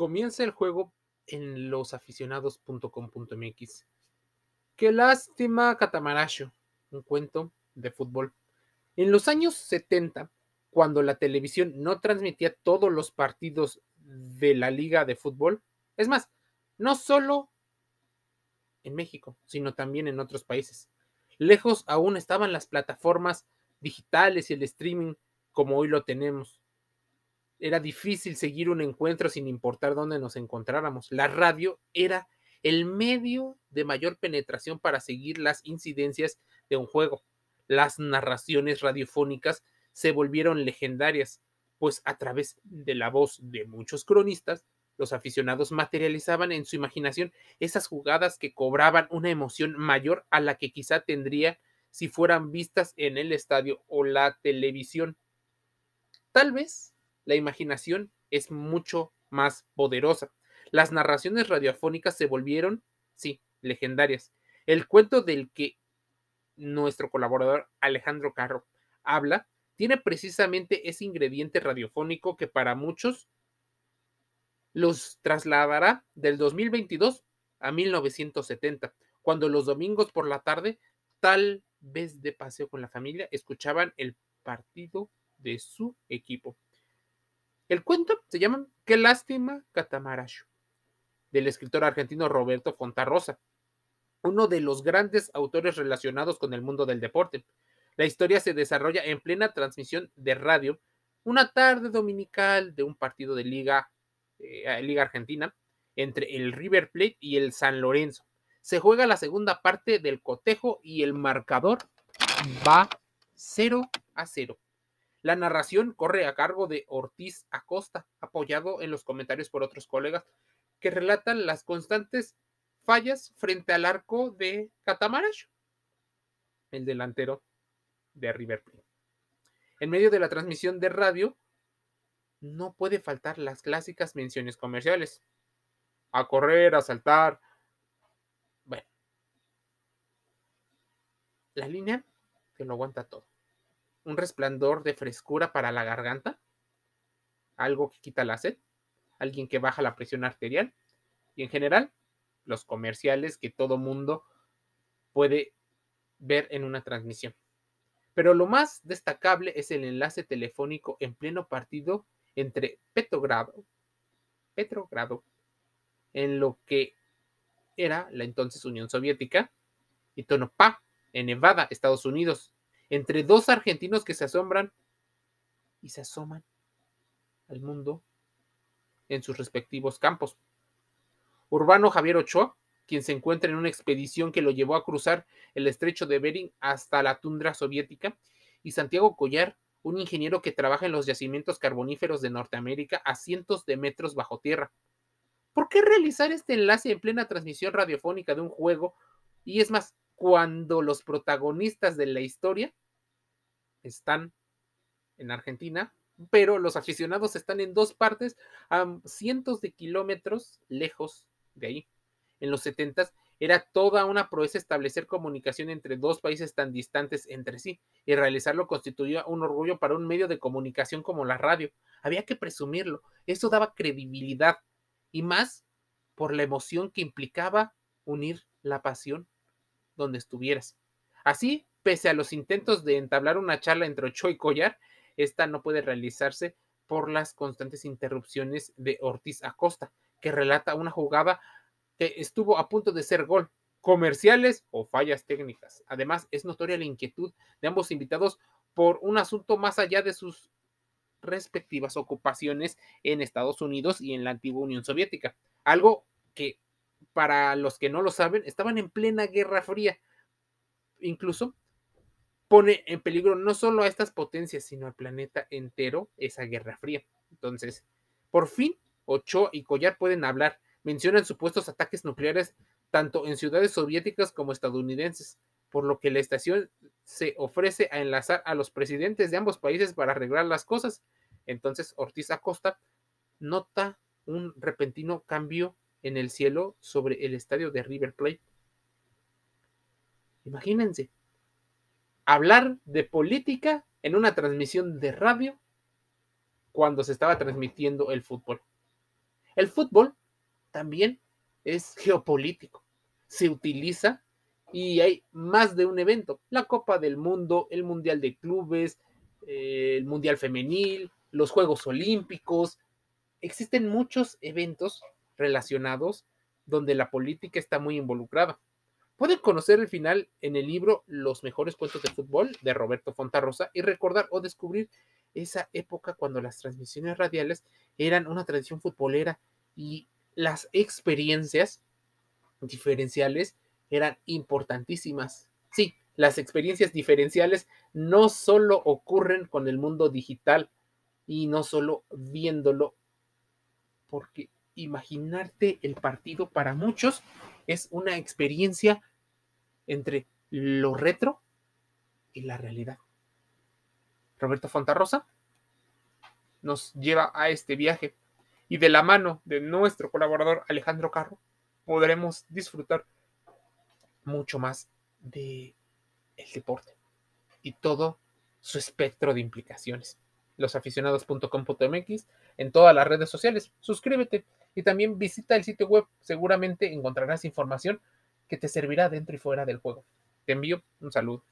Comienza el juego en losaficionados.com.mx. Qué lástima, Catamaracho, un cuento de fútbol. En los años 70, cuando la televisión no transmitía todos los partidos de la liga de fútbol, es más, no solo en México, sino también en otros países. Lejos aún estaban las plataformas digitales y el streaming como hoy lo tenemos. Era difícil seguir un encuentro sin importar dónde nos encontráramos. La radio era el medio de mayor penetración para seguir las incidencias de un juego. Las narraciones radiofónicas se volvieron legendarias, pues a través de la voz de muchos cronistas, los aficionados materializaban en su imaginación esas jugadas que cobraban una emoción mayor a la que quizá tendría si fueran vistas en el estadio o la televisión. Tal vez la imaginación es mucho más poderosa. Las narraciones radiofónicas se volvieron, sí, legendarias. El cuento del que nuestro colaborador Alejandro Carro habla tiene precisamente ese ingrediente radiofónico que para muchos los trasladará del 2022 a 1970, cuando los domingos por la tarde, tal vez de paseo con la familia, escuchaban el partido de su equipo. El cuento se llama Qué lástima Catamaracho, del escritor argentino Roberto Fontarrosa, uno de los grandes autores relacionados con el mundo del deporte. La historia se desarrolla en plena transmisión de radio, una tarde dominical de un partido de liga, eh, liga argentina, entre el River Plate y el San Lorenzo. Se juega la segunda parte del cotejo y el marcador va 0 a 0. La narración corre a cargo de Ortiz Acosta, apoyado en los comentarios por otros colegas que relatan las constantes fallas frente al arco de Catamaracho, el delantero de River Plate. En medio de la transmisión de radio, no puede faltar las clásicas menciones comerciales. A correr, a saltar. Bueno. La línea que lo aguanta todo un resplandor de frescura para la garganta, algo que quita la sed, alguien que baja la presión arterial y en general los comerciales que todo mundo puede ver en una transmisión. Pero lo más destacable es el enlace telefónico en pleno partido entre Petrogrado, Petrogrado, en lo que era la entonces Unión Soviética, y Tonopah, en Nevada, Estados Unidos, entre dos argentinos que se asombran y se asoman al mundo en sus respectivos campos. Urbano Javier Ochoa, quien se encuentra en una expedición que lo llevó a cruzar el estrecho de Bering hasta la tundra soviética, y Santiago Collar, un ingeniero que trabaja en los yacimientos carboníferos de Norteamérica a cientos de metros bajo tierra. ¿Por qué realizar este enlace en plena transmisión radiofónica de un juego? Y es más, cuando los protagonistas de la historia están en Argentina, pero los aficionados están en dos partes a cientos de kilómetros lejos de ahí. En los 70 era toda una proeza establecer comunicación entre dos países tan distantes entre sí y realizarlo constituía un orgullo para un medio de comunicación como la radio. Había que presumirlo. Eso daba credibilidad y más por la emoción que implicaba unir la pasión donde estuvieras. Así, pese a los intentos de entablar una charla entre Ochoa y Collar, esta no puede realizarse por las constantes interrupciones de Ortiz Acosta, que relata una jugada que estuvo a punto de ser gol, comerciales o fallas técnicas. Además, es notoria la inquietud de ambos invitados por un asunto más allá de sus respectivas ocupaciones en Estados Unidos y en la antigua Unión Soviética. Algo que, para los que no lo saben, estaban en plena Guerra Fría. Incluso pone en peligro no solo a estas potencias, sino al planeta entero esa Guerra Fría. Entonces, por fin, Ochoa y Collar pueden hablar. Mencionan supuestos ataques nucleares tanto en ciudades soviéticas como estadounidenses, por lo que la estación se ofrece a enlazar a los presidentes de ambos países para arreglar las cosas. Entonces Ortiz Acosta nota un repentino cambio en el cielo sobre el estadio de River Plate. Imagínense, hablar de política en una transmisión de radio cuando se estaba transmitiendo el fútbol. El fútbol también es geopolítico. Se utiliza y hay más de un evento. La Copa del Mundo, el Mundial de Clubes, eh, el Mundial Femenil, los Juegos Olímpicos. Existen muchos eventos relacionados donde la política está muy involucrada. Pueden conocer el final en el libro Los mejores cuentos de fútbol de Roberto Fontarrosa y recordar o descubrir esa época cuando las transmisiones radiales eran una tradición futbolera y las experiencias diferenciales eran importantísimas. Sí, las experiencias diferenciales no solo ocurren con el mundo digital y no solo viéndolo, porque imaginarte el partido para muchos es una experiencia entre lo retro y la realidad. Roberto Fontarrosa nos lleva a este viaje y de la mano de nuestro colaborador Alejandro Carro podremos disfrutar mucho más de el deporte y todo su espectro de implicaciones. Losaficionados.com.mx en todas las redes sociales. Suscríbete y también visita el sitio web. Seguramente encontrarás información que te servirá dentro y fuera del juego. Te envío un saludo.